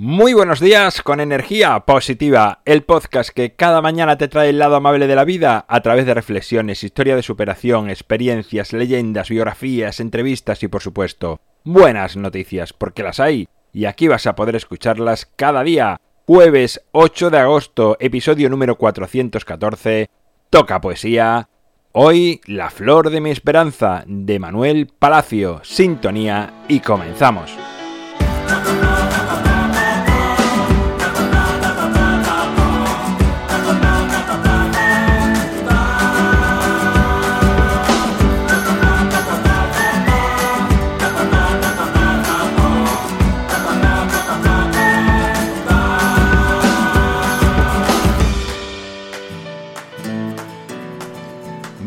Muy buenos días con energía positiva, el podcast que cada mañana te trae el lado amable de la vida a través de reflexiones, historia de superación, experiencias, leyendas, biografías, entrevistas y por supuesto buenas noticias, porque las hay y aquí vas a poder escucharlas cada día. Jueves 8 de agosto, episodio número 414, toca poesía. Hoy, La flor de mi esperanza, de Manuel Palacio, sintonía y comenzamos.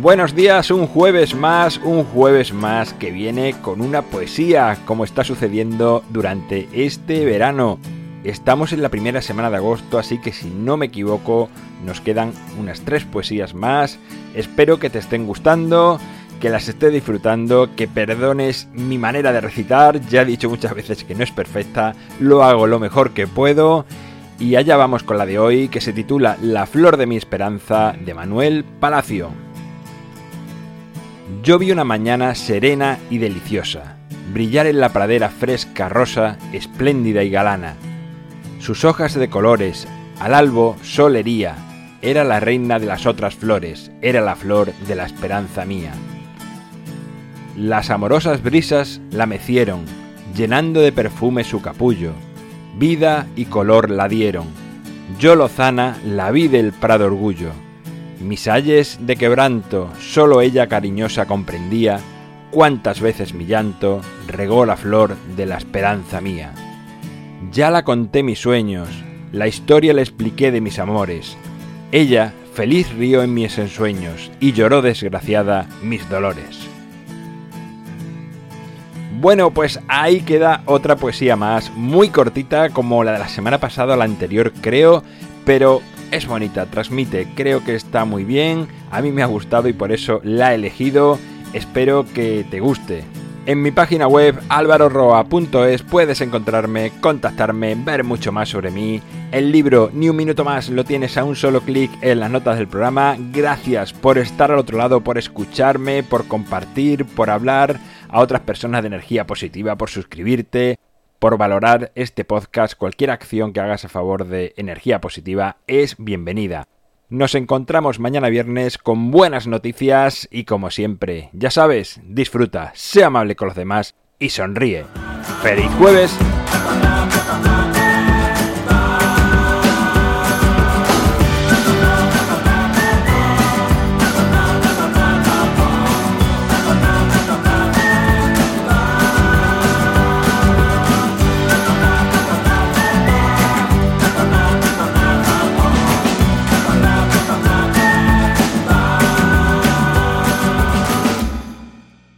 Buenos días, un jueves más, un jueves más que viene con una poesía, como está sucediendo durante este verano. Estamos en la primera semana de agosto, así que si no me equivoco, nos quedan unas tres poesías más. Espero que te estén gustando, que las esté disfrutando, que perdones mi manera de recitar. Ya he dicho muchas veces que no es perfecta, lo hago lo mejor que puedo. Y allá vamos con la de hoy, que se titula La flor de mi esperanza, de Manuel Palacio. Yo vi una mañana serena y deliciosa, brillar en la pradera fresca, rosa, espléndida y galana. Sus hojas de colores, al albo solería, era la reina de las otras flores, era la flor de la esperanza mía. Las amorosas brisas la mecieron, llenando de perfume su capullo, vida y color la dieron. Yo lozana la vi del prado orgullo mis ayes de quebranto, solo ella cariñosa comprendía cuántas veces mi llanto regó la flor de la esperanza mía. Ya la conté mis sueños, la historia le expliqué de mis amores. Ella feliz rió en mis ensueños y lloró desgraciada mis dolores. Bueno, pues ahí queda otra poesía más, muy cortita como la de la semana pasada o la anterior creo, pero es bonita, transmite, creo que está muy bien, a mí me ha gustado y por eso la he elegido, espero que te guste. En mi página web alvaroroa.es puedes encontrarme, contactarme, ver mucho más sobre mí. El libro Ni un minuto más lo tienes a un solo clic en las notas del programa. Gracias por estar al otro lado, por escucharme, por compartir, por hablar a otras personas de energía positiva, por suscribirte, por valorar este podcast. Cualquier acción que hagas a favor de energía positiva es bienvenida. Nos encontramos mañana viernes con buenas noticias y como siempre, ya sabes, disfruta, sea amable con los demás y sonríe. ¡Feliz jueves!